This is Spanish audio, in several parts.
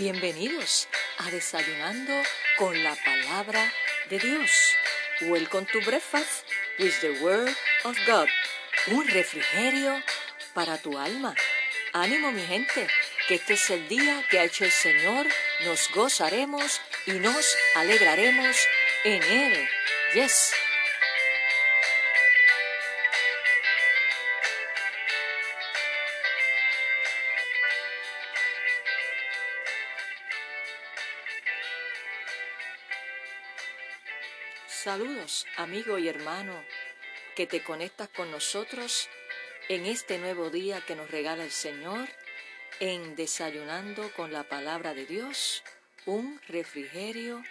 Bienvenidos a Desayunando con la Palabra de Dios. Welcome to Breakfast with the Word of God. Un refrigerio para tu alma. Ánimo mi gente, que este es el día que ha hecho el Señor. Nos gozaremos y nos alegraremos en Él. Yes. Saludos, amigo y hermano, que te conectas con nosotros en este nuevo día que nos regala el Señor, en Desayunando con la Palabra de Dios, un refrigerio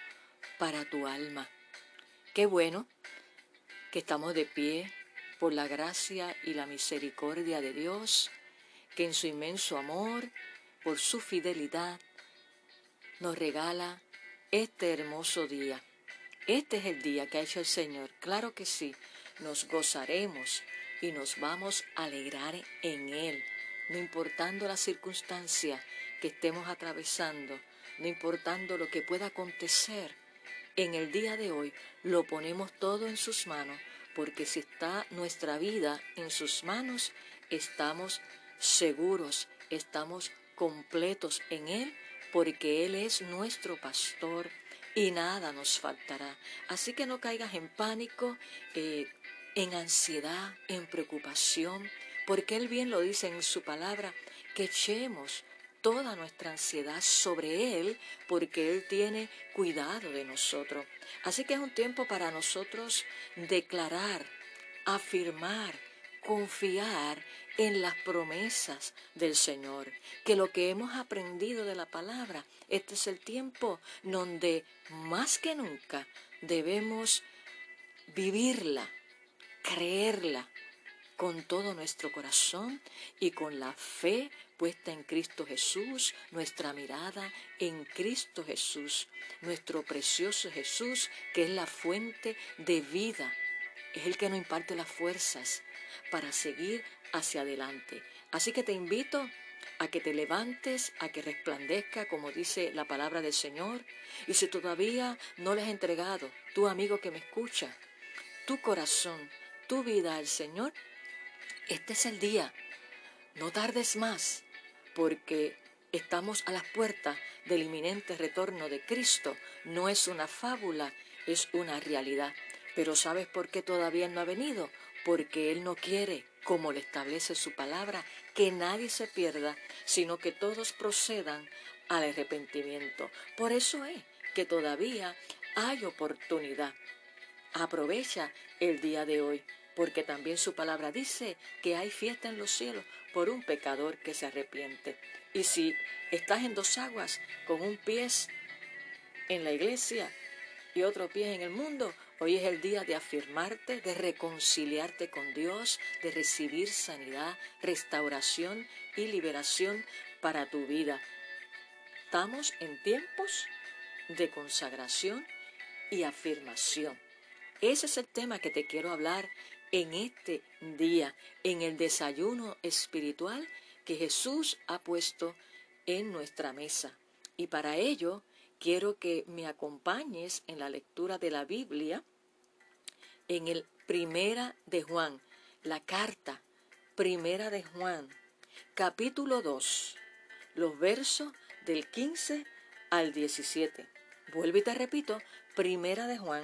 para tu alma. Qué bueno que estamos de pie por la gracia y la misericordia de Dios, que en su inmenso amor, por su fidelidad, nos regala este hermoso día este es el día que ha hecho el Señor. Claro que sí, nos gozaremos y nos vamos a alegrar en Él, no importando la circunstancia que estemos atravesando, no importando lo que pueda acontecer. En el día de hoy lo ponemos todo en sus manos, porque si está nuestra vida en sus manos, estamos seguros, estamos completos en Él, porque Él es nuestro pastor y nada nos faltará. Así que no caigas en pánico, eh, en ansiedad, en preocupación, porque Él bien lo dice en su palabra, que echemos toda nuestra ansiedad sobre Él, porque Él tiene cuidado de nosotros. Así que es un tiempo para nosotros declarar, afirmar, confiar en las promesas del Señor, que lo que hemos aprendido de la palabra, este es el tiempo donde más que nunca debemos vivirla, creerla con todo nuestro corazón y con la fe puesta en Cristo Jesús, nuestra mirada en Cristo Jesús, nuestro precioso Jesús, que es la fuente de vida, es el que nos imparte las fuerzas para seguir hacia adelante. Así que te invito a que te levantes, a que resplandezca, como dice la palabra del Señor. Y si todavía no le has entregado, tu amigo que me escucha, tu corazón, tu vida al Señor, este es el día. No tardes más, porque estamos a las puertas del inminente retorno de Cristo. No es una fábula, es una realidad. Pero ¿sabes por qué todavía no ha venido? Porque Él no quiere como le establece su palabra, que nadie se pierda, sino que todos procedan al arrepentimiento. Por eso es que todavía hay oportunidad. Aprovecha el día de hoy, porque también su palabra dice que hay fiesta en los cielos por un pecador que se arrepiente. Y si estás en dos aguas, con un pie en la iglesia y otro pie en el mundo, Hoy es el día de afirmarte, de reconciliarte con Dios, de recibir sanidad, restauración y liberación para tu vida. Estamos en tiempos de consagración y afirmación. Ese es el tema que te quiero hablar en este día, en el desayuno espiritual que Jesús ha puesto en nuestra mesa. Y para ello quiero que me acompañes en la lectura de la Biblia en el Primera de Juan, la carta Primera de Juan, capítulo 2, los versos del 15 al 17. Vuelvo y te repito, Primera de Juan,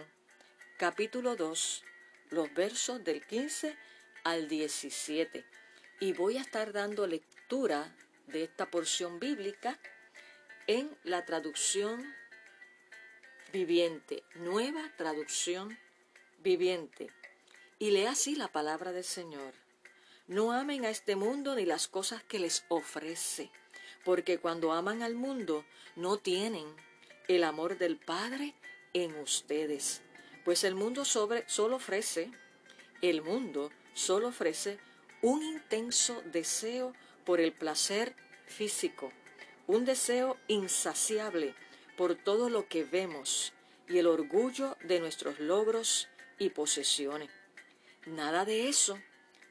capítulo 2, los versos del 15 al 17. Y voy a estar dando lectura de esta porción bíblica en la traducción viviente, nueva traducción viviente. Y lee así la palabra del Señor. No amen a este mundo ni las cosas que les ofrece, porque cuando aman al mundo no tienen el amor del Padre en ustedes. Pues el mundo sobre, solo ofrece, el mundo solo ofrece un intenso deseo por el placer físico un deseo insaciable por todo lo que vemos y el orgullo de nuestros logros y posesiones. Nada de eso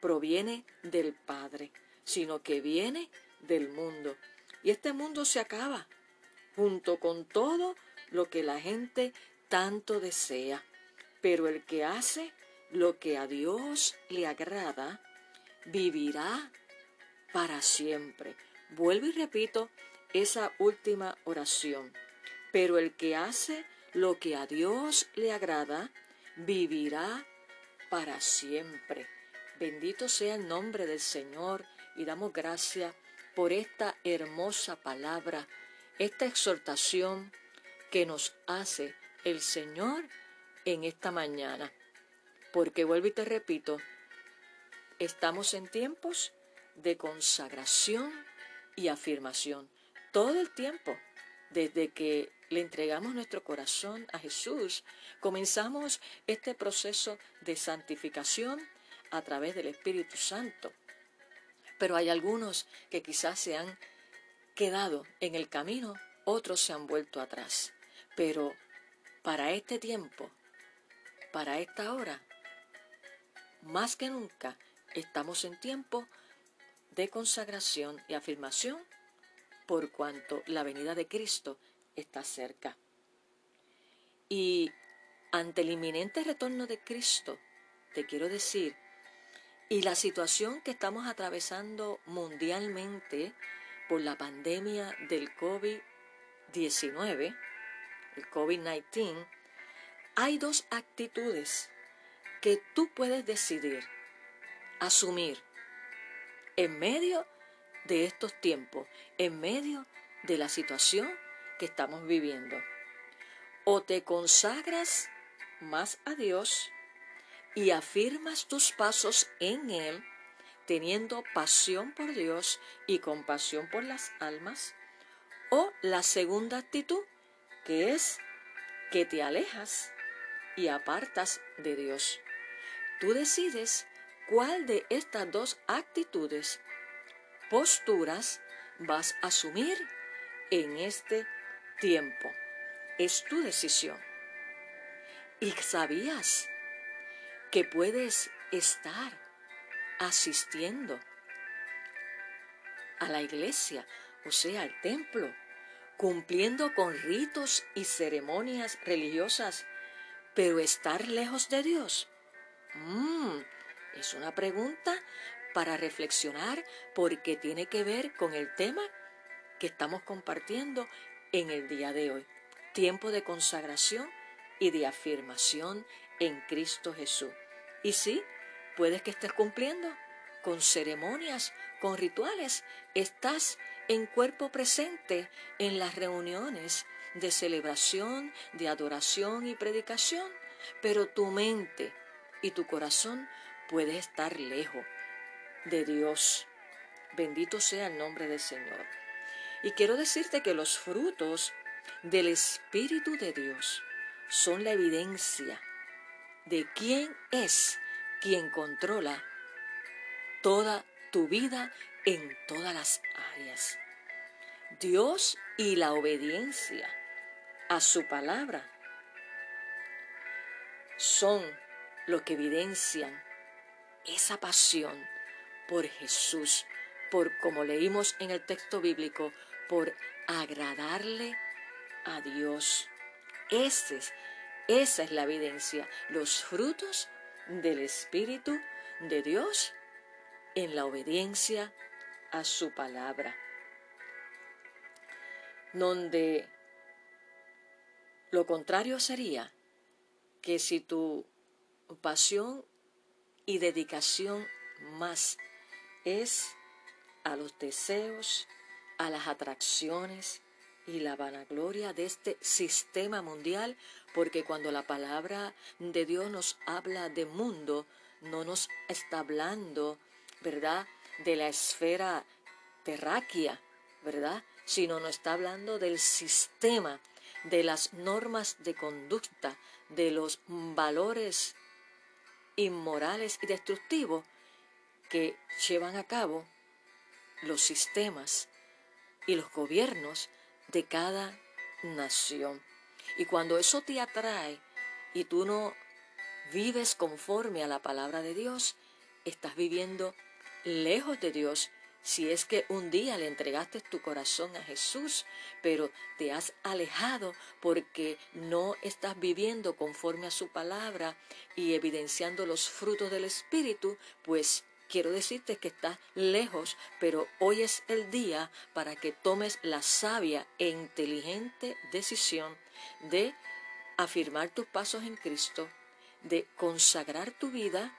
proviene del Padre, sino que viene del mundo. Y este mundo se acaba, junto con todo lo que la gente tanto desea. Pero el que hace lo que a Dios le agrada, vivirá para siempre. Vuelvo y repito esa última oración. Pero el que hace lo que a Dios le agrada, vivirá para siempre. Bendito sea el nombre del Señor y damos gracias por esta hermosa palabra, esta exhortación que nos hace el Señor en esta mañana. Porque vuelvo y te repito, estamos en tiempos de consagración y afirmación. Todo el tiempo, desde que le entregamos nuestro corazón a Jesús, comenzamos este proceso de santificación a través del Espíritu Santo. Pero hay algunos que quizás se han quedado en el camino, otros se han vuelto atrás. Pero para este tiempo, para esta hora, más que nunca estamos en tiempo de consagración y afirmación por cuanto la venida de Cristo está cerca. Y ante el inminente retorno de Cristo, te quiero decir, y la situación que estamos atravesando mundialmente por la pandemia del COVID-19, el COVID-19, hay dos actitudes que tú puedes decidir asumir en medio de estos tiempos, en medio de la situación que estamos viviendo. O te consagras más a Dios y afirmas tus pasos en Él, teniendo pasión por Dios y compasión por las almas, o la segunda actitud, que es que te alejas y apartas de Dios. Tú decides cuál de estas dos actitudes, posturas, vas a asumir en este tiempo. Es tu decisión. Y sabías que puedes estar asistiendo a la iglesia, o sea, al templo, cumpliendo con ritos y ceremonias religiosas, pero estar lejos de Dios. Mm, es una pregunta para reflexionar porque tiene que ver con el tema que estamos compartiendo en el día de hoy. Tiempo de consagración y de afirmación en Cristo Jesús. Y sí, puedes que estés cumpliendo con ceremonias, con rituales. Estás en cuerpo presente en las reuniones de celebración, de adoración y predicación, pero tu mente y tu corazón puede estar lejos de Dios. Bendito sea el nombre del Señor. Y quiero decirte que los frutos del Espíritu de Dios son la evidencia de quién es quien controla toda tu vida en todas las áreas. Dios y la obediencia a su palabra son lo que evidencian esa pasión por Jesús, por como leímos en el texto bíblico, por agradarle a Dios. esa es la evidencia, los frutos del Espíritu de Dios en la obediencia a su palabra. Donde lo contrario sería que si tu pasión y dedicación más es a los deseos, a las atracciones y la vanagloria de este sistema mundial, porque cuando la palabra de Dios nos habla de mundo, no nos está hablando, ¿verdad?, de la esfera terráquea, ¿verdad?, sino nos está hablando del sistema, de las normas de conducta, de los valores inmorales y destructivos que llevan a cabo los sistemas y los gobiernos de cada nación. Y cuando eso te atrae y tú no vives conforme a la palabra de Dios, estás viviendo lejos de Dios si es que un día le entregaste tu corazón a Jesús, pero te has alejado porque no estás viviendo conforme a su palabra y evidenciando los frutos del Espíritu, pues quiero decirte que estás lejos, pero hoy es el día para que tomes la sabia e inteligente decisión de afirmar tus pasos en Cristo, de consagrar tu vida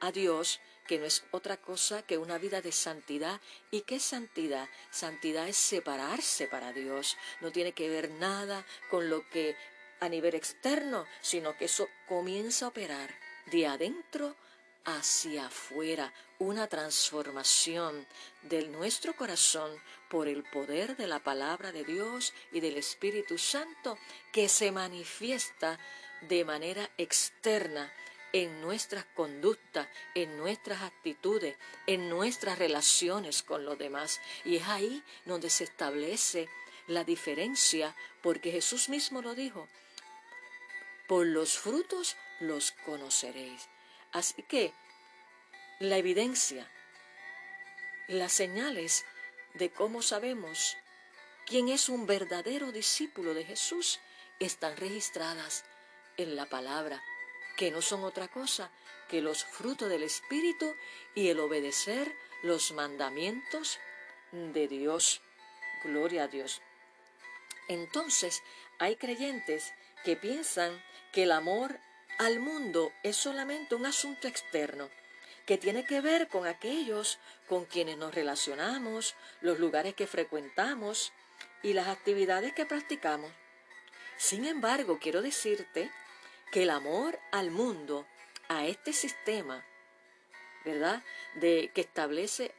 a Dios que no es otra cosa que una vida de santidad. ¿Y qué es santidad? Santidad es separarse para Dios. No tiene que ver nada con lo que a nivel externo, sino que eso comienza a operar de adentro hacia afuera, una transformación de nuestro corazón por el poder de la palabra de Dios y del Espíritu Santo que se manifiesta de manera externa en nuestras conductas, en nuestras actitudes, en nuestras relaciones con los demás. Y es ahí donde se establece la diferencia, porque Jesús mismo lo dijo, por los frutos los conoceréis. Así que la evidencia, las señales de cómo sabemos quién es un verdadero discípulo de Jesús están registradas en la palabra que no son otra cosa que los frutos del Espíritu y el obedecer los mandamientos de Dios. Gloria a Dios. Entonces, hay creyentes que piensan que el amor al mundo es solamente un asunto externo, que tiene que ver con aquellos con quienes nos relacionamos, los lugares que frecuentamos y las actividades que practicamos. Sin embargo, quiero decirte que el amor al mundo, a este sistema, ¿verdad? De que establece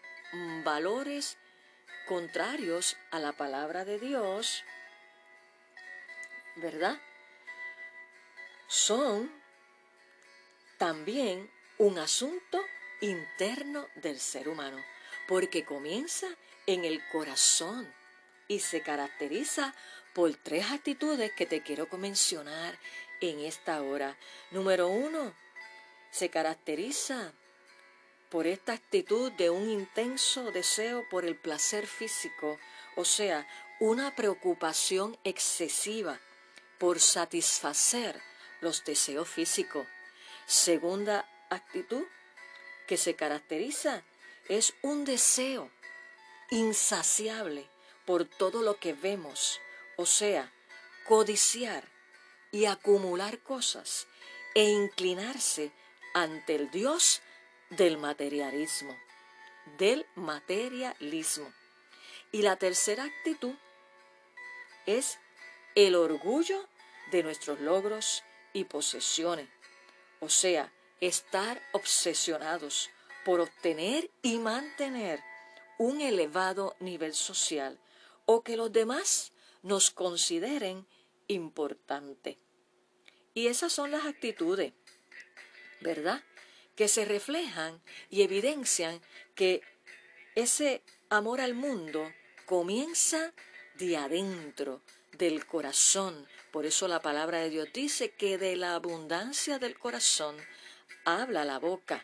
valores contrarios a la palabra de Dios, ¿verdad? Son también un asunto interno del ser humano, porque comienza en el corazón y se caracteriza por tres actitudes que te quiero mencionar en esta hora. Número uno, se caracteriza por esta actitud de un intenso deseo por el placer físico, o sea, una preocupación excesiva por satisfacer los deseos físicos. Segunda actitud que se caracteriza es un deseo insaciable por todo lo que vemos, o sea, codiciar y acumular cosas e inclinarse ante el Dios del materialismo, del materialismo. Y la tercera actitud es el orgullo de nuestros logros y posesiones, o sea, estar obsesionados por obtener y mantener un elevado nivel social o que los demás nos consideren importante. Y esas son las actitudes, ¿verdad? Que se reflejan y evidencian que ese amor al mundo comienza de adentro, del corazón. Por eso la palabra de Dios dice que de la abundancia del corazón habla la boca,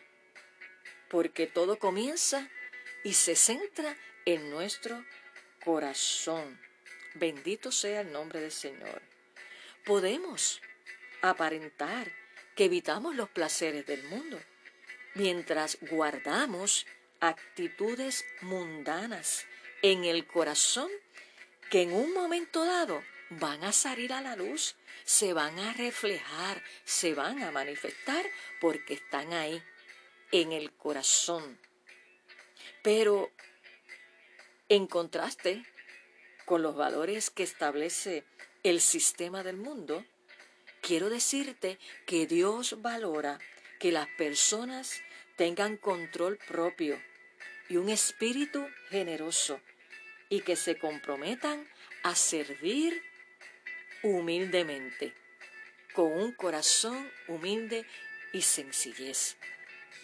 porque todo comienza y se centra en nuestro corazón. Bendito sea el nombre del Señor podemos aparentar que evitamos los placeres del mundo, mientras guardamos actitudes mundanas en el corazón que en un momento dado van a salir a la luz, se van a reflejar, se van a manifestar porque están ahí, en el corazón. Pero en contraste con los valores que establece el sistema del mundo, quiero decirte que Dios valora que las personas tengan control propio y un espíritu generoso y que se comprometan a servir humildemente, con un corazón humilde y sencillez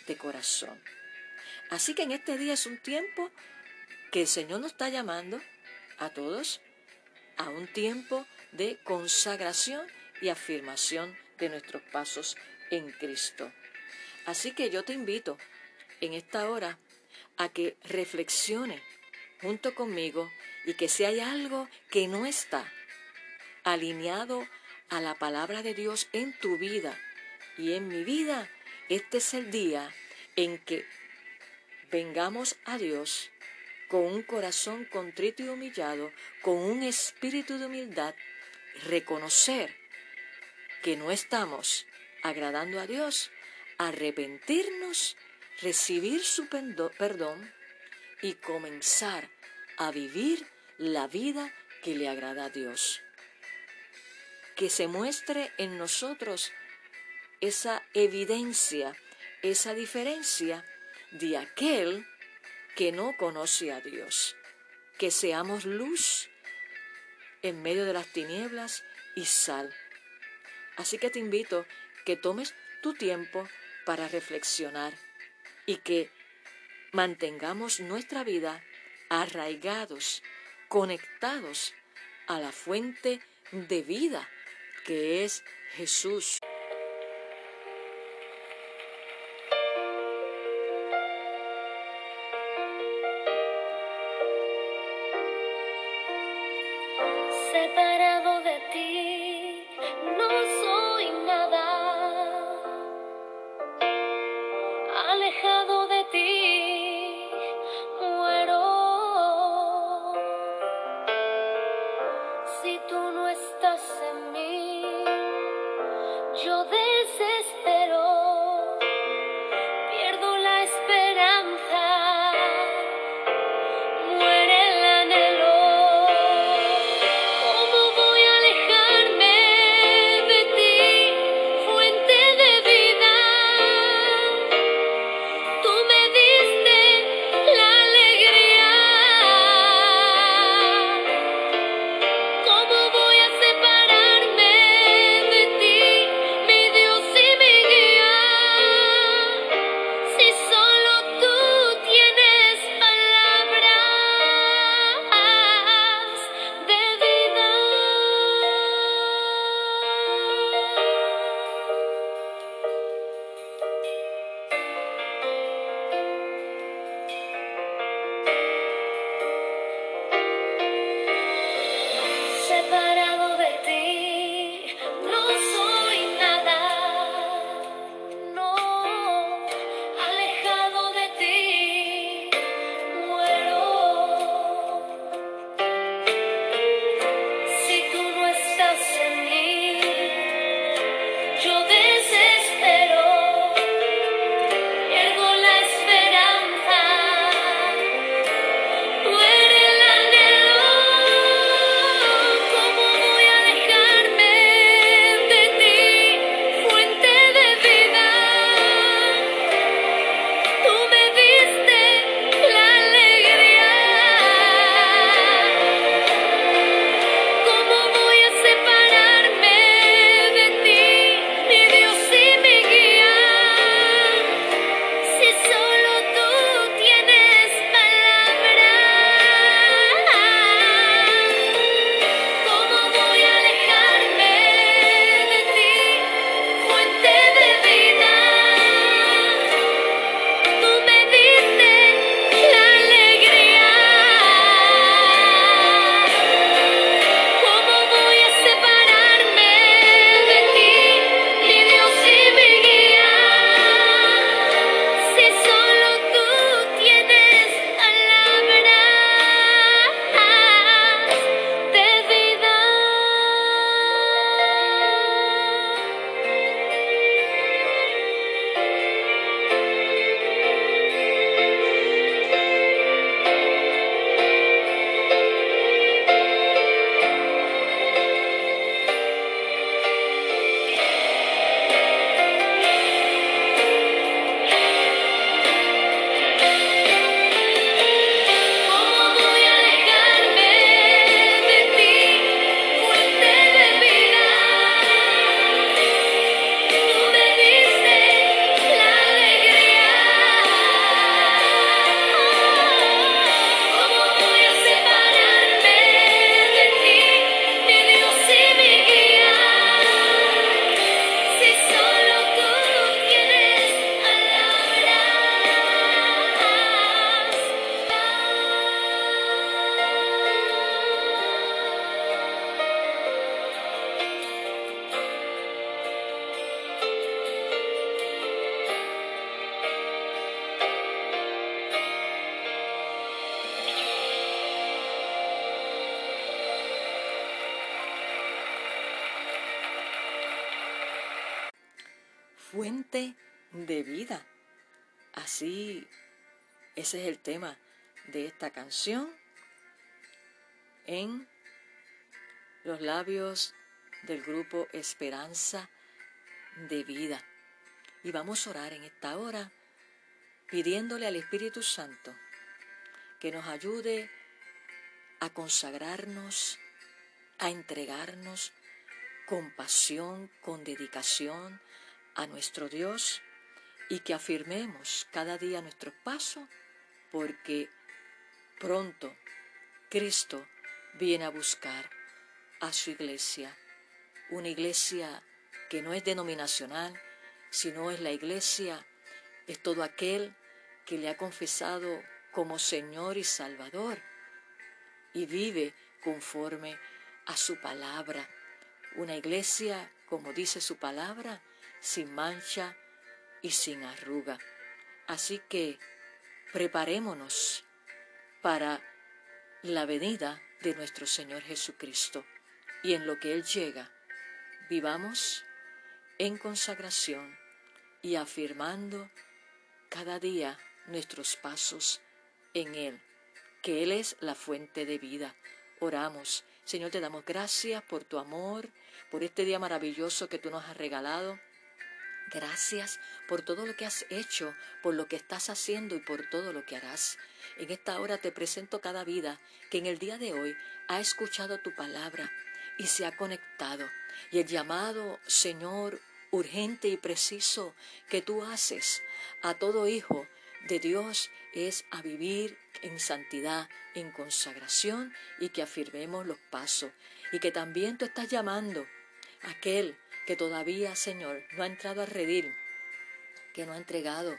de corazón. Así que en este día es un tiempo que el Señor nos está llamando a todos a un tiempo de consagración y afirmación de nuestros pasos en Cristo. Así que yo te invito en esta hora a que reflexione junto conmigo y que si hay algo que no está alineado a la palabra de Dios en tu vida y en mi vida, este es el día en que vengamos a Dios con un corazón contrito y humillado, con un espíritu de humildad, reconocer que no estamos agradando a Dios, arrepentirnos, recibir su perdón y comenzar a vivir la vida que le agrada a Dios. Que se muestre en nosotros esa evidencia, esa diferencia de aquel que no conoce a Dios. Que seamos luz en medio de las tinieblas y sal. Así que te invito que tomes tu tiempo para reflexionar y que mantengamos nuestra vida arraigados, conectados a la fuente de vida que es Jesús. Fuente de vida. Así, ese es el tema de esta canción en los labios del grupo Esperanza de Vida. Y vamos a orar en esta hora pidiéndole al Espíritu Santo que nos ayude a consagrarnos, a entregarnos con pasión, con dedicación a nuestro Dios y que afirmemos cada día nuestros pasos porque pronto Cristo viene a buscar a su iglesia, una iglesia que no es denominacional, sino es la iglesia, es todo aquel que le ha confesado como Señor y Salvador y vive conforme a su palabra. Una iglesia, como dice su palabra, sin mancha y sin arruga. Así que preparémonos para la venida de nuestro Señor Jesucristo y en lo que Él llega, vivamos en consagración y afirmando cada día nuestros pasos en Él, que Él es la fuente de vida. Oramos. Señor, te damos gracias por tu amor, por este día maravilloso que tú nos has regalado. Gracias por todo lo que has hecho, por lo que estás haciendo y por todo lo que harás. En esta hora te presento cada vida que en el día de hoy ha escuchado tu palabra y se ha conectado. Y el llamado, Señor, urgente y preciso que tú haces a todo hijo de Dios es a vivir en santidad, en consagración y que afirmemos los pasos. Y que también tú estás llamando a aquel que todavía, Señor, no ha entrado a redil, que no ha entregado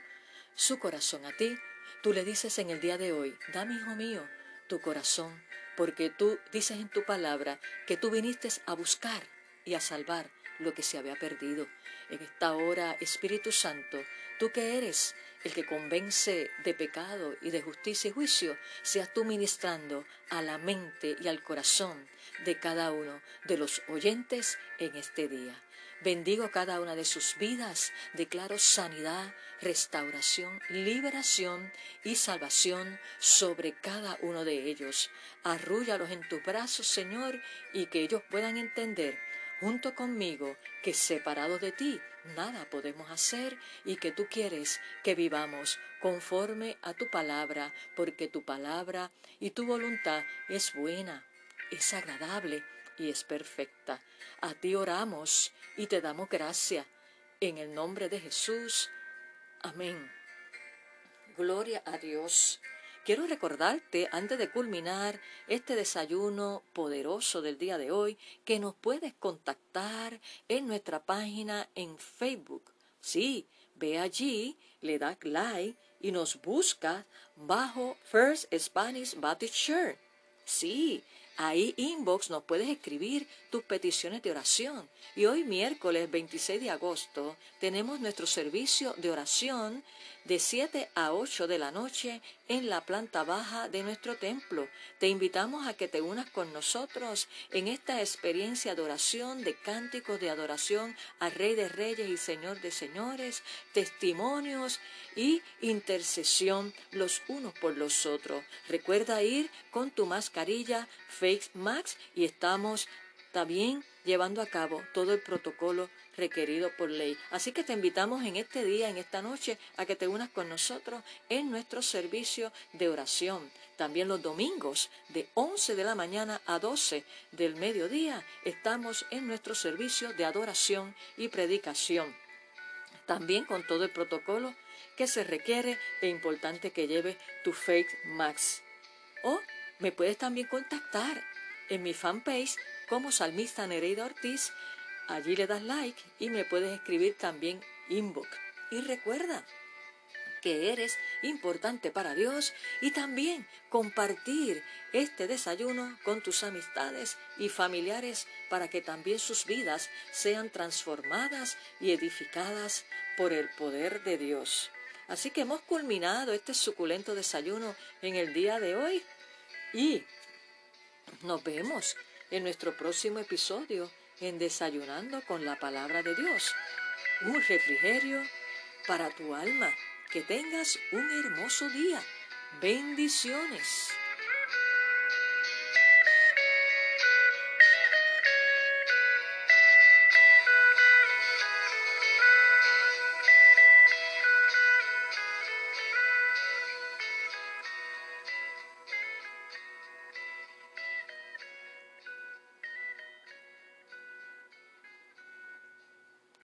su corazón a ti. Tú le dices en el día de hoy, dame, hijo mío, tu corazón, porque tú dices en tu palabra que tú viniste a buscar y a salvar lo que se había perdido. En esta hora, Espíritu Santo, tú que eres el que convence de pecado y de justicia y juicio, seas tú ministrando a la mente y al corazón de cada uno de los oyentes en este día. Bendigo cada una de sus vidas, declaro sanidad, restauración, liberación y salvación sobre cada uno de ellos. Arrúllalos en tus brazos, Señor, y que ellos puedan entender junto conmigo que separados de ti nada podemos hacer y que tú quieres que vivamos conforme a tu palabra, porque tu palabra y tu voluntad es buena, es agradable y es perfecta. A ti oramos y te damos gracia. En el nombre de Jesús. Amén. Gloria a Dios. Quiero recordarte, antes de culminar este desayuno poderoso del día de hoy, que nos puedes contactar en nuestra página en Facebook. Sí, ve allí, le das like y nos busca bajo First Spanish Baptist Church. Sí, Ahí inbox nos puedes escribir tus peticiones de oración. Y hoy miércoles 26 de agosto tenemos nuestro servicio de oración de 7 a 8 de la noche en la planta baja de nuestro templo. Te invitamos a que te unas con nosotros en esta experiencia de oración, de cánticos de adoración al Rey de Reyes y Señor de Señores, testimonios y intercesión los unos por los otros. Recuerda ir con tu mascarilla Face Max y estamos también llevando a cabo todo el protocolo requerido por ley. Así que te invitamos en este día, en esta noche, a que te unas con nosotros en nuestro servicio de oración. También los domingos, de 11 de la mañana a 12 del mediodía, estamos en nuestro servicio de adoración y predicación. También con todo el protocolo que se requiere e importante que lleve tu Faith Max. O me puedes también contactar en mi fanpage como Salmista Nereida Ortiz. Allí le das like y me puedes escribir también inbox. Y recuerda que eres importante para Dios y también compartir este desayuno con tus amistades y familiares para que también sus vidas sean transformadas y edificadas por el poder de Dios. Así que hemos culminado este suculento desayuno en el día de hoy y nos vemos en nuestro próximo episodio en Desayunando con la Palabra de Dios. un refrigerio para tu alma. Que tengas un hermoso día. Bendiciones.